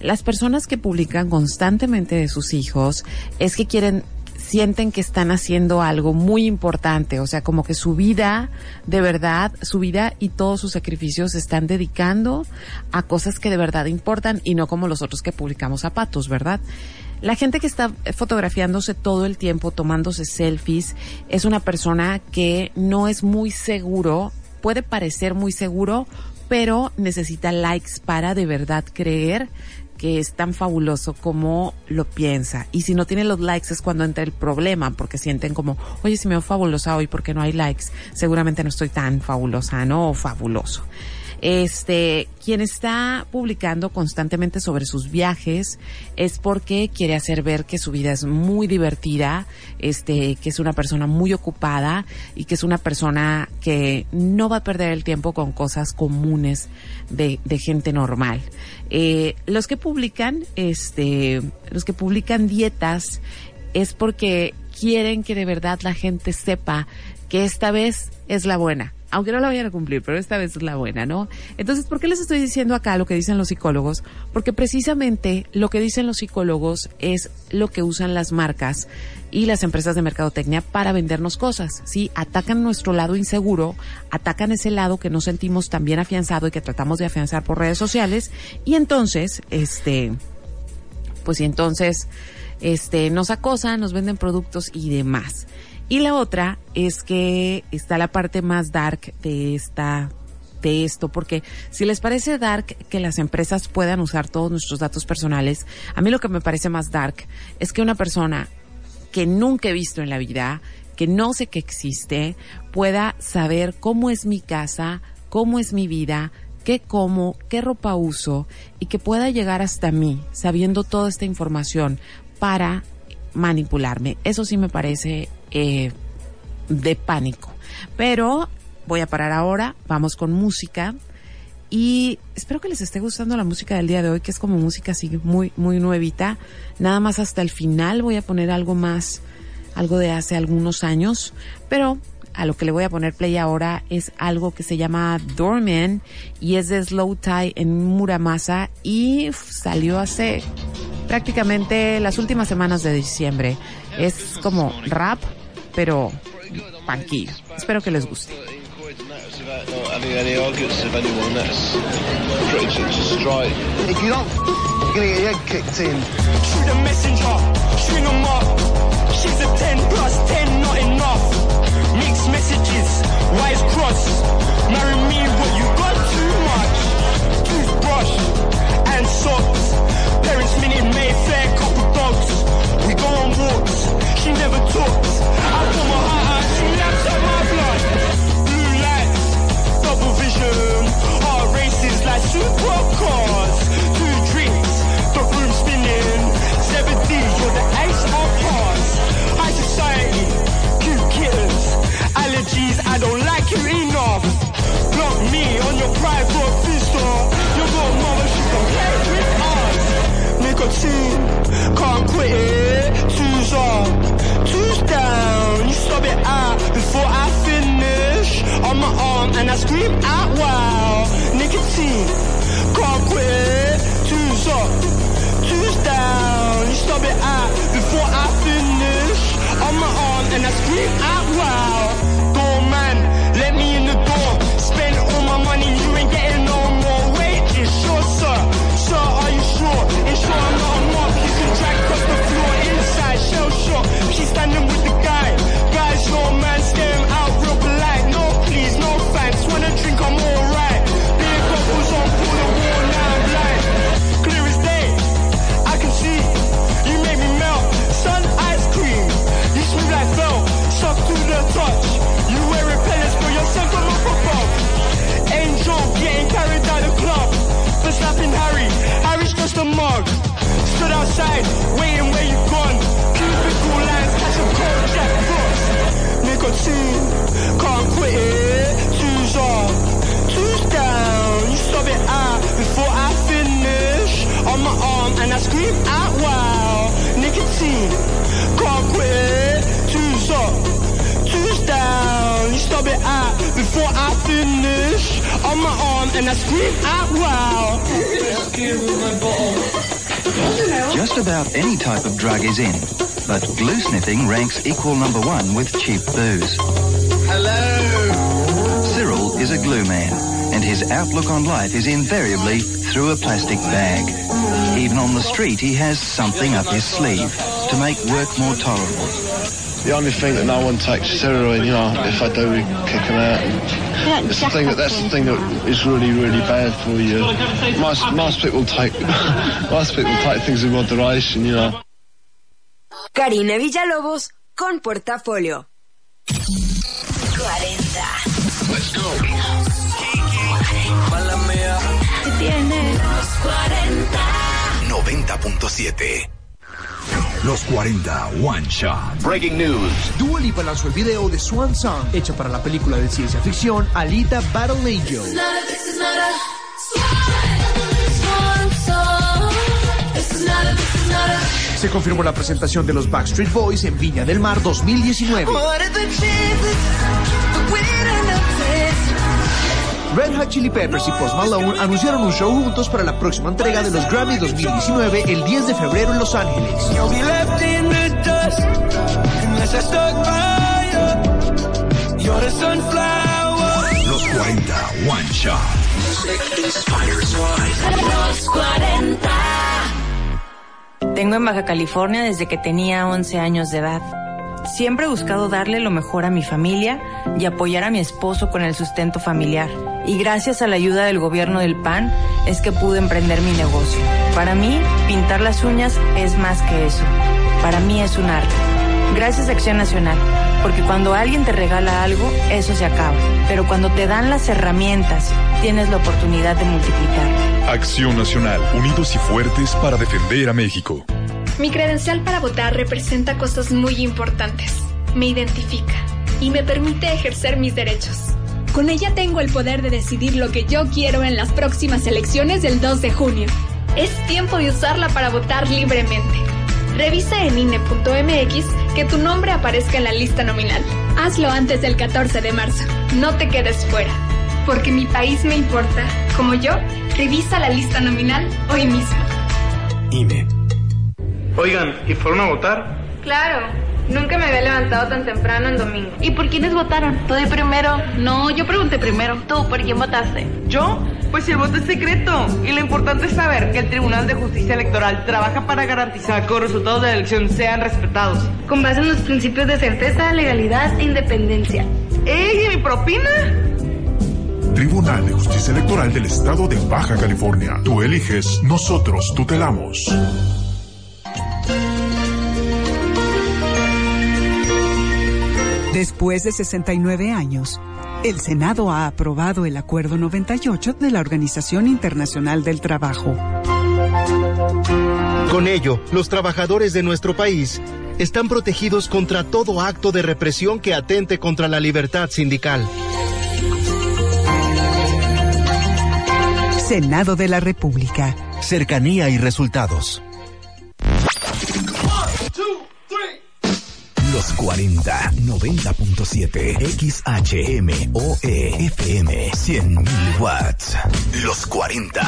Las personas que publican constantemente de sus hijos es que quieren sienten que están haciendo algo muy importante, o sea, como que su vida, de verdad, su vida y todos sus sacrificios se están dedicando a cosas que de verdad importan y no como los otros que publicamos zapatos, ¿verdad? La gente que está fotografiándose todo el tiempo, tomándose selfies, es una persona que no es muy seguro, puede parecer muy seguro, pero necesita likes para de verdad creer que es tan fabuloso como lo piensa. Y si no tiene los likes es cuando entra el problema, porque sienten como, oye, si me veo fabulosa hoy porque no hay likes, seguramente no estoy tan fabulosa, ¿no? O fabuloso. Este, quien está publicando constantemente sobre sus viajes es porque quiere hacer ver que su vida es muy divertida, este, que es una persona muy ocupada y que es una persona que no va a perder el tiempo con cosas comunes de, de gente normal. Eh, los que publican, este, los que publican dietas es porque quieren que de verdad la gente sepa que esta vez es la buena aunque no la vayan a cumplir, pero esta vez es la buena, ¿no? Entonces, ¿por qué les estoy diciendo acá lo que dicen los psicólogos? Porque precisamente lo que dicen los psicólogos es lo que usan las marcas y las empresas de mercadotecnia para vendernos cosas, ¿sí? Atacan nuestro lado inseguro, atacan ese lado que no sentimos tan bien afianzado y que tratamos de afianzar por redes sociales y entonces, este, pues y entonces, este, nos acosan, nos venden productos y demás. Y la otra es que está la parte más dark de esta de esto, porque si les parece dark que las empresas puedan usar todos nuestros datos personales, a mí lo que me parece más dark es que una persona que nunca he visto en la vida, que no sé que existe, pueda saber cómo es mi casa, cómo es mi vida, qué como, qué ropa uso y que pueda llegar hasta mí sabiendo toda esta información para manipularme. Eso sí me parece eh, de pánico. Pero voy a parar ahora, vamos con música. Y espero que les esté gustando la música del día de hoy, que es como música así muy, muy nuevita. Nada más hasta el final voy a poner algo más, algo de hace algunos años. Pero a lo que le voy a poner play ahora es algo que se llama Dorman y es de Slow Tie en Muramasa y salió hace prácticamente las últimas semanas de diciembre. Es como rap, pero punky. Espero que les guste.
having any arguments with anyone that's pretty to strike. If you don't, you're gonna get your head kicked in.
Shoot a messenger, string them up. She's a 10 plus 10, not enough. Mixed messages, wise cross. Marry me, but you got too much. Toothbrush and socks. Parents minute Mayfair, couple go she never talks. I put my heart out, she laps up my blood. Blue lights, double vision. Heart races like supercars. Two drinks, the room spinning. 70, you're the ace of hearts. High society, cute kittens. Allergies, I don't like you enough. Block me on your private vista. Your little mother, she can play with us. Nicotine, can't quit it. Up, two's down. You stop it out before I finish. On my arm and I scream out wow. Nicotine, can't quit it. Two's up, two's down. You stop it out before I finish. On my arm and I scream out wow. Mug. Stood outside, waiting where you gone. Cubicle lines, catch a cold Jack Frost. Nicotine, can't quit it. Two's up, two's down. You stop it out before I finish. On my arm and I scream out wow. Nicotine, can't quit it. Two's up, two's down. You stop it out before I finish. On my arm and I scream out wow.
Just about any type of drug is in, but glue sniffing ranks equal number one with cheap booze. Hello! Cyril is a glue man, and his outlook on life is invariably through a plastic bag. Even on the street, he has something up his sleeve to make work more tolerable.
The only thing that no one takes is heroin, you know, if I do, we kick them out. It's the thing that, that's the thing that is really, really bad for you. Most, most people take, most people take things in moderation, you know.
Karina Villalobos con Portafolio.
40. mala mía.
¿Qué tiene?
Los 40.
90.7. Los 40 One Shot.
Breaking news. Dua Lipa lanzó el video de Swan Song, hecha para la película de ciencia ficción Alita Battle Angel. Se confirmó la presentación de los Backstreet Boys en Viña del Mar 2019. Red Hot Chili Peppers y Post Malone anunciaron un show juntos para la próxima entrega de los Grammy 2019 el 10 de febrero en Los Ángeles.
Los 40 One Shot.
Los 40.
Tengo en Baja California desde que tenía 11 años de edad. Siempre he buscado darle lo mejor a mi familia y apoyar a mi esposo con el sustento familiar. Y gracias a la ayuda del gobierno del PAN es que pude emprender mi negocio. Para mí, pintar las uñas es más que eso. Para mí es un arte. Gracias a Acción Nacional, porque cuando alguien te regala algo, eso se acaba. Pero cuando te dan las herramientas, tienes la oportunidad de multiplicar.
Acción Nacional, unidos y fuertes para defender a México.
Mi credencial para votar representa cosas muy importantes. Me identifica y me permite ejercer mis derechos. Con ella tengo el poder de decidir lo que yo quiero en las próximas elecciones del 2 de junio. Es tiempo de usarla para votar libremente. Revisa en INE.mx que tu nombre aparezca en la lista nominal. Hazlo antes del 14 de marzo. No te quedes fuera. Porque mi país me importa. Como yo, revisa la lista nominal hoy mismo.
INE.
Oigan, ¿y fueron a votar?
Claro, nunca me había levantado tan temprano en domingo.
¿Y por quiénes votaron? ¿Tú de primero?
No, yo pregunté primero.
¿Tú por quién votaste?
¿Yo? Pues el voto es secreto. Y lo importante es saber que el Tribunal de Justicia Electoral trabaja para garantizar que los resultados de la elección sean respetados.
Con base en los principios de certeza, legalidad e independencia.
¡Ey, ¿y mi propina?
Tribunal de Justicia Electoral del Estado de Baja California. Tú eliges, nosotros tutelamos.
Después de 69 años, el Senado ha aprobado el Acuerdo 98 de la Organización Internacional del Trabajo.
Con ello, los trabajadores de nuestro país están protegidos contra todo acto de represión que atente contra la libertad sindical.
Senado de la República.
Cercanía y resultados.
Los 40 90.7 XHMOE FM 100.000 watts. Los 40.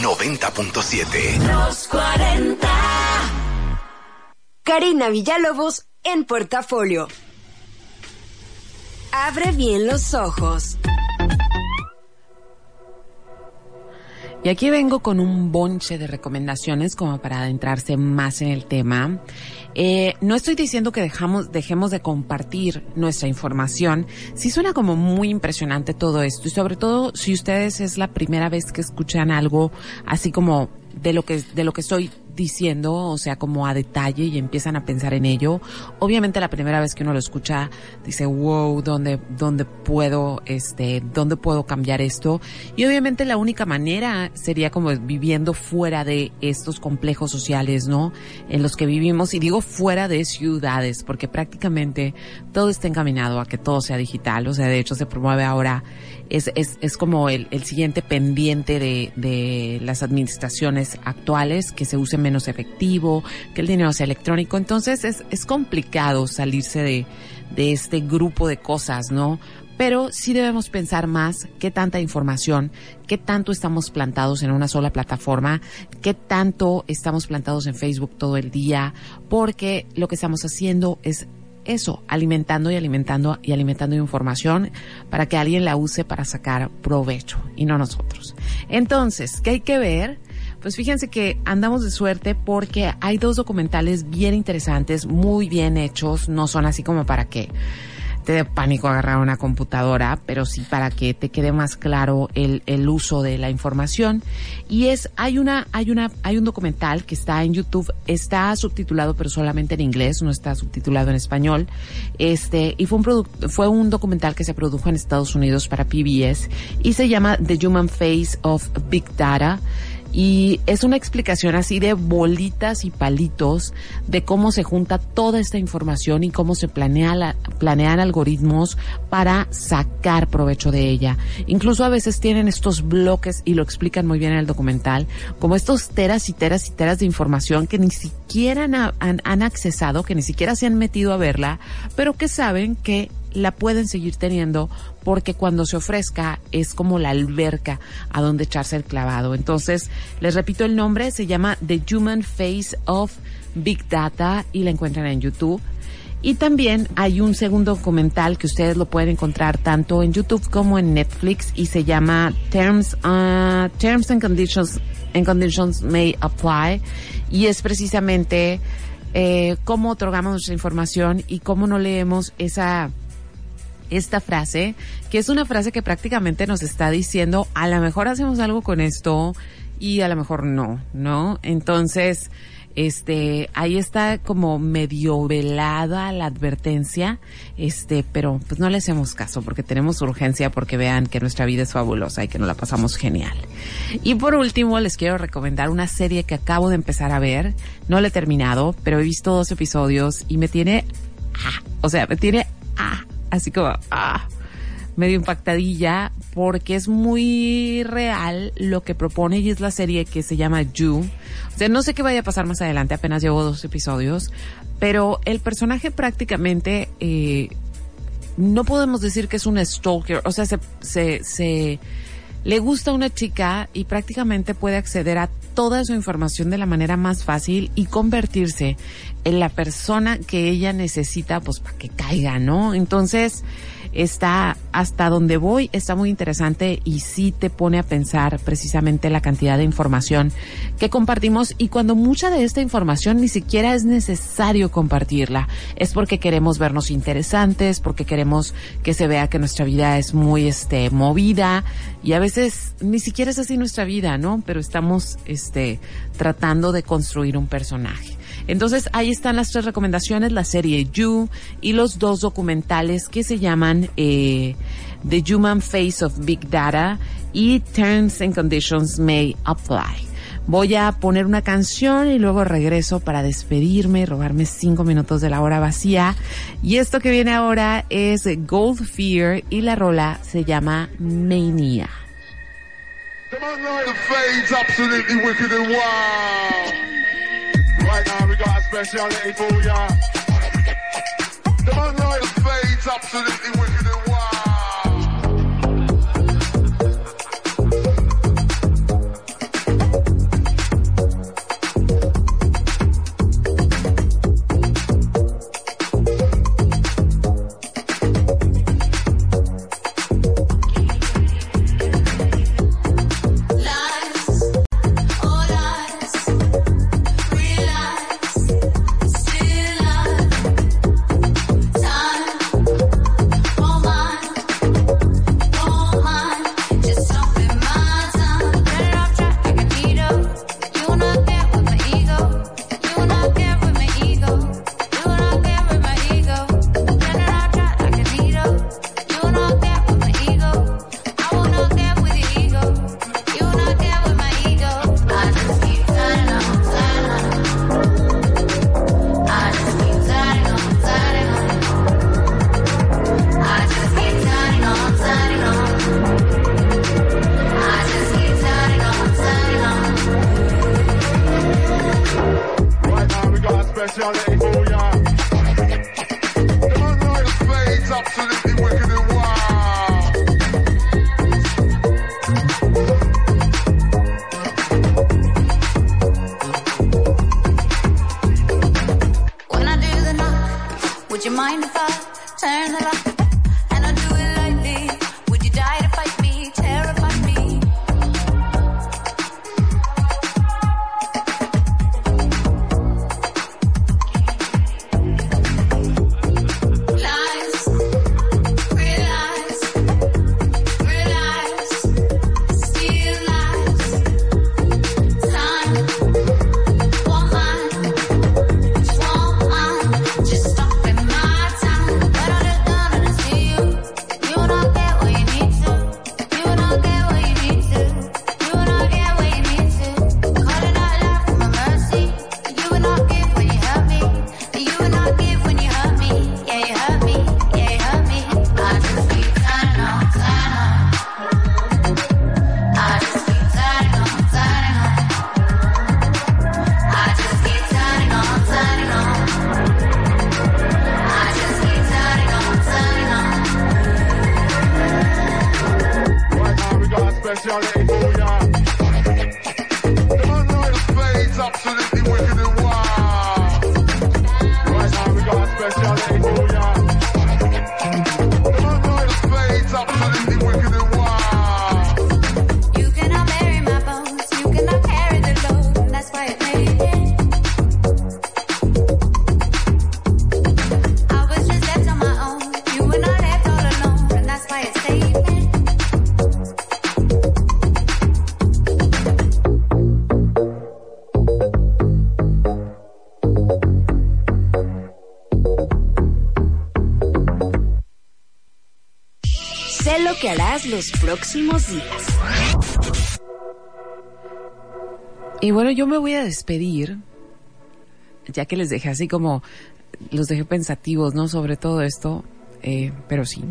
...90.7...
Los 40.
Karina Villalobos en Portafolio. Abre bien los ojos.
Y aquí vengo con un bonche de recomendaciones como para adentrarse más en el tema. Eh, no estoy diciendo que dejamos, dejemos de compartir nuestra información. Sí suena como muy impresionante todo esto y sobre todo si ustedes es la primera vez que escuchan algo así como de lo que, de lo que estoy diciendo, o sea, como a detalle y empiezan a pensar en ello. Obviamente la primera vez que uno lo escucha dice, wow, ¿dónde, dónde puedo, este, dónde puedo cambiar esto? Y obviamente la única manera sería como viviendo fuera de estos complejos sociales, ¿no? En los que vivimos, y digo fuera de ciudades, porque prácticamente todo está encaminado a que todo sea digital, o sea, de hecho se promueve ahora es, es, es como el, el siguiente pendiente de, de las administraciones actuales, que se use menos efectivo, que el dinero sea electrónico. Entonces es, es complicado salirse de, de este grupo de cosas, ¿no? Pero sí debemos pensar más qué tanta información, qué tanto estamos plantados en una sola plataforma, qué tanto estamos plantados en Facebook todo el día, porque lo que estamos haciendo es eso, alimentando y alimentando y alimentando información para que alguien la use para sacar provecho y no nosotros. Entonces, ¿qué hay que ver? Pues fíjense que andamos de suerte porque hay dos documentales bien interesantes, muy bien hechos, no son así como para que te dé pánico agarrar una computadora, pero sí para que te quede más claro el, el uso de la información. Y es, hay una, hay una, hay un documental que está en YouTube, está subtitulado pero solamente en inglés, no está subtitulado en español. Este, y fue un fue un documental que se produjo en Estados Unidos para PBS y se llama The Human Face of Big Data y es una explicación así de bolitas y palitos de cómo se junta toda esta información y cómo se planea la, planean algoritmos para sacar provecho de ella. Incluso a veces tienen estos bloques y lo explican muy bien en el documental, como estos teras y teras y teras de información que ni siquiera han, han accesado, que ni siquiera se han metido a verla, pero que saben que la pueden seguir teniendo porque cuando se ofrezca es como la alberca a donde echarse el clavado. Entonces, les repito el nombre, se llama The Human Face of Big Data y la encuentran en YouTube. Y también hay un segundo documental que ustedes lo pueden encontrar tanto en YouTube como en Netflix y se llama Terms, uh, Terms and Conditions, and Conditions May Apply y es precisamente eh, cómo otorgamos nuestra información y cómo no leemos esa esta frase, que es una frase que prácticamente nos está diciendo, a lo mejor hacemos algo con esto y a lo mejor no, ¿no? Entonces, este, ahí está como medio velada la advertencia, este, pero pues no le hacemos caso porque tenemos urgencia porque vean que nuestra vida es fabulosa y que nos la pasamos genial. Y por último, les quiero recomendar una serie que acabo de empezar a ver, no la he terminado, pero he visto dos episodios y me tiene, ah, o sea, me tiene, ah, así como, ah, medio impactadilla porque es muy real lo que propone y es la serie que se llama You. O sea, no sé qué vaya a pasar más adelante, apenas llevo dos episodios, pero el personaje prácticamente, eh, no podemos decir que es un stalker, o sea, se, se, se le gusta a una chica y prácticamente puede acceder a toda su información de la manera más fácil y convertirse en la persona que ella necesita pues para que caiga, ¿no? Entonces, está hasta donde voy, está muy interesante y sí te pone a pensar precisamente la cantidad de información que compartimos y cuando mucha de esta información ni siquiera es necesario compartirla, es porque queremos vernos interesantes, porque queremos que se vea que nuestra vida es muy este movida y a veces ni siquiera es así nuestra vida, ¿no? Pero estamos este tratando de construir un personaje. Entonces ahí están las tres recomendaciones, la serie You y los dos documentales que se llaman eh, The Human Face of Big Data y Terms and Conditions May Apply. Voy a poner una canción y luego regreso para despedirme y robarme cinco minutos de la hora vacía. Y esto que viene ahora es Gold Fear y la rola se llama Mania.
Speciality for ya. The man right fades absolutely wicked and
you mind if I
turn the light? Los próximos días.
Y bueno, yo me voy a despedir, ya que les dejé así como, los dejé pensativos, ¿no? Sobre todo esto, eh, pero sí.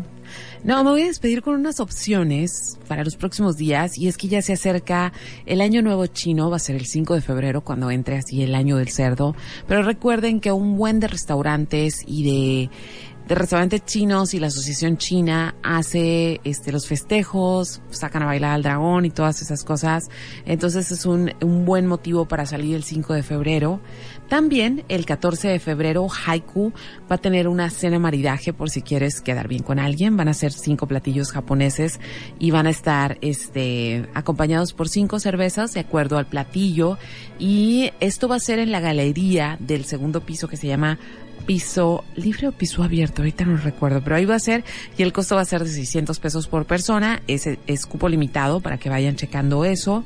No, me voy a despedir con unas opciones para los próximos días y es que ya se acerca el año nuevo chino, va a ser el 5 de febrero cuando entre así el año del cerdo, pero recuerden que un buen de restaurantes y de de restaurantes chinos y la Asociación China hace este los festejos, sacan a bailar al dragón y todas esas cosas. Entonces es un, un buen motivo para salir el 5 de febrero. También el 14 de febrero Haiku va a tener una cena maridaje por si quieres quedar bien con alguien. Van a ser cinco platillos japoneses y van a estar este acompañados por cinco cervezas de acuerdo al platillo y esto va a ser en la galería del segundo piso que se llama piso libre o piso abierto, ahorita no recuerdo, pero ahí va a ser y el costo va a ser de 600 pesos por persona, es, es cupo limitado para que vayan checando eso.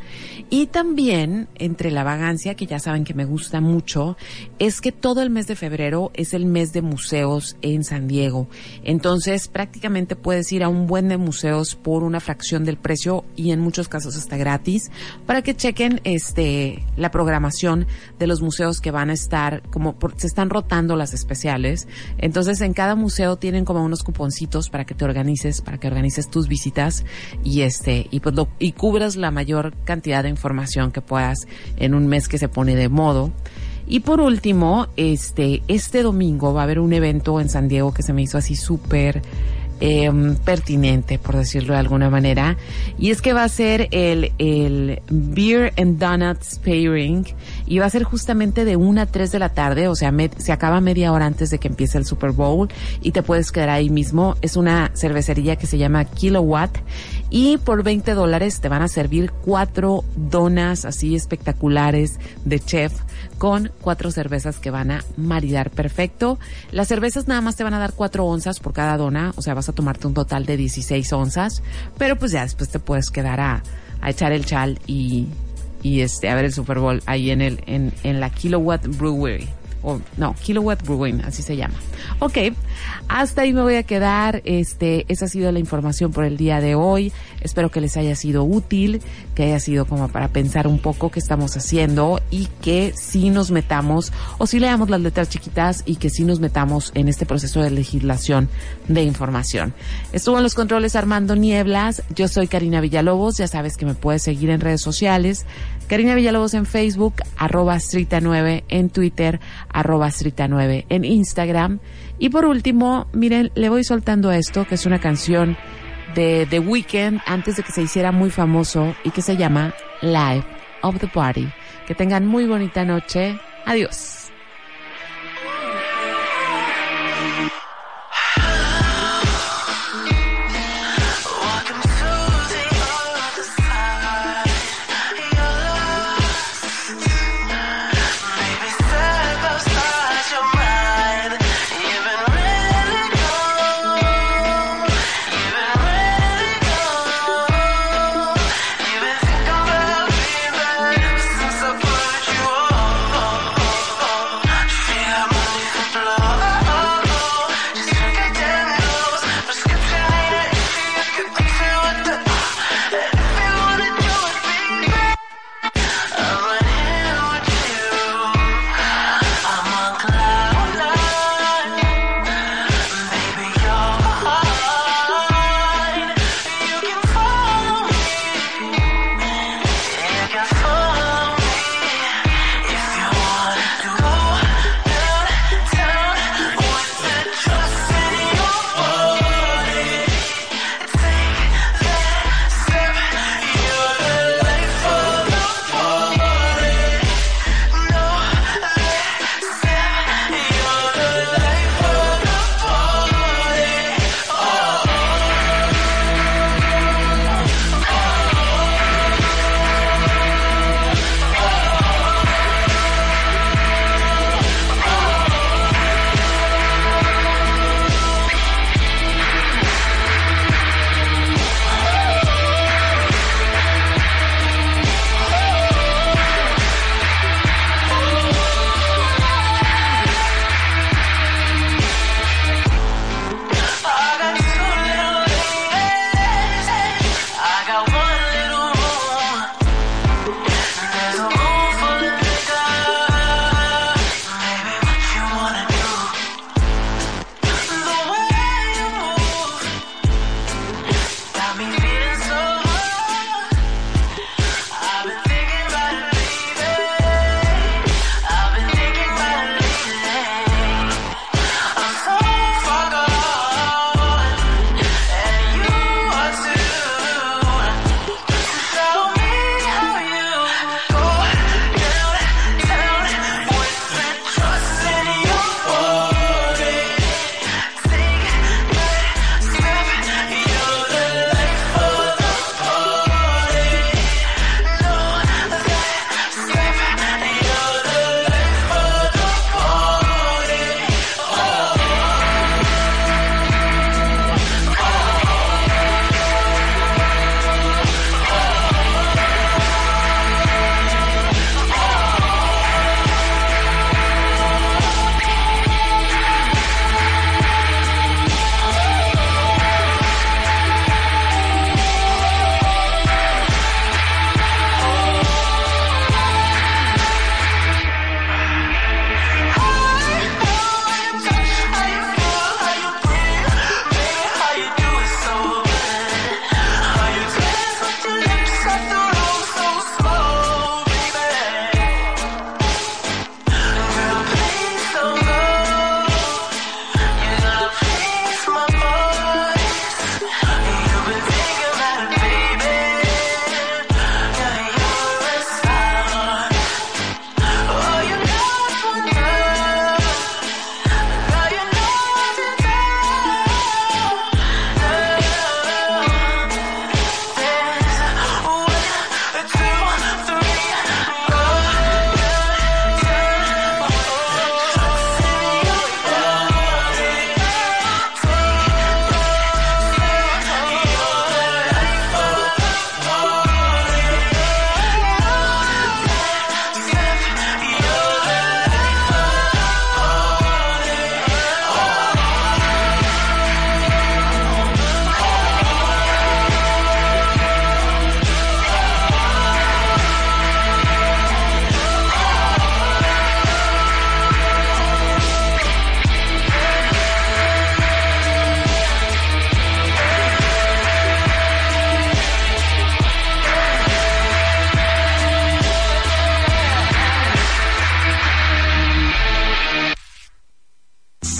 Y también entre la vagancia, que ya saben que me gusta mucho, es que todo el mes de febrero es el mes de museos en San Diego. Entonces prácticamente puedes ir a un buen de museos por una fracción del precio y en muchos casos hasta gratis para que chequen este la programación de los museos que van a estar como por, se están rotando las especiales. Entonces en cada museo tienen como unos cuponcitos para que te organices, para que organices tus visitas y este y pues lo, y cubras la mayor cantidad de información que puedas en un mes que se pone de modo. Y por último, este este domingo va a haber un evento en San Diego que se me hizo así súper eh, pertinente, por decirlo de alguna manera. Y es que va a ser el, el Beer and Donuts Pairing y va a ser justamente de 1 a 3 de la tarde, o sea, se acaba media hora antes de que empiece el Super Bowl y te puedes quedar ahí mismo. Es una cervecería que se llama Kilowatt y por 20 dólares te van a servir cuatro donas así espectaculares de chef con cuatro cervezas que van a maridar perfecto. Las cervezas nada más te van a dar cuatro onzas por cada dona, o sea, vas a tomarte un total de 16 onzas, pero pues ya después te puedes quedar a, echar el chal y, y este, a ver el Super Bowl ahí en el, en la Kilowatt Brewery o no, Kilowatt Brewing, así se llama. Ok, hasta ahí me voy a quedar. Este, esa ha sido la información por el día de hoy. Espero que les haya sido útil, que haya sido como para pensar un poco qué estamos haciendo y que sí nos metamos, o sí leamos las letras chiquitas y que sí nos metamos en este proceso de legislación de información. Estuvo en los controles Armando Nieblas. Yo soy Karina Villalobos. Ya sabes que me puedes seguir en redes sociales. Karina Villalobos en Facebook, arroba Strita9 en Twitter, arroba Strita9 en Instagram. Y por último, miren, le voy soltando esto, que es una canción de The Weeknd antes de que se hiciera muy famoso y que se llama Live of the Party. Que tengan muy bonita noche. Adiós.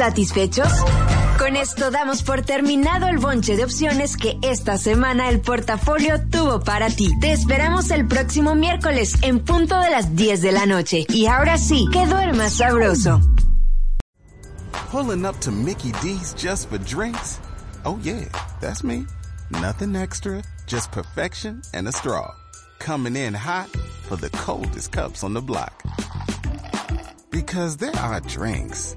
¿Satisfechos? Con esto damos por terminado el bonche de opciones que esta semana el portafolio tuvo para ti. Te esperamos el próximo miércoles en punto de las 10 de la noche. Y ahora sí, que duermas sabroso.
Pulling up to Mickey D's just for drinks? Oh yeah, that's me. Nothing extra, just perfection and a straw. Coming in hot for the coldest cups on the block. Because there are drinks.